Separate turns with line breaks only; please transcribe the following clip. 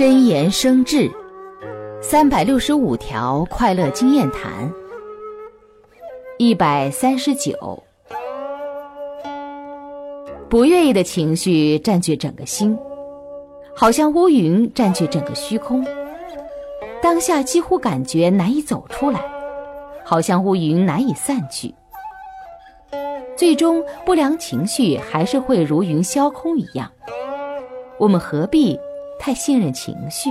真言生智，三百六十五条快乐经验谈，一百三十九。不愿意的情绪占据整个心，好像乌云占据整个虚空。当下几乎感觉难以走出来，好像乌云难以散去。最终，不良情绪还是会如云消空一样。我们何必太信任情绪。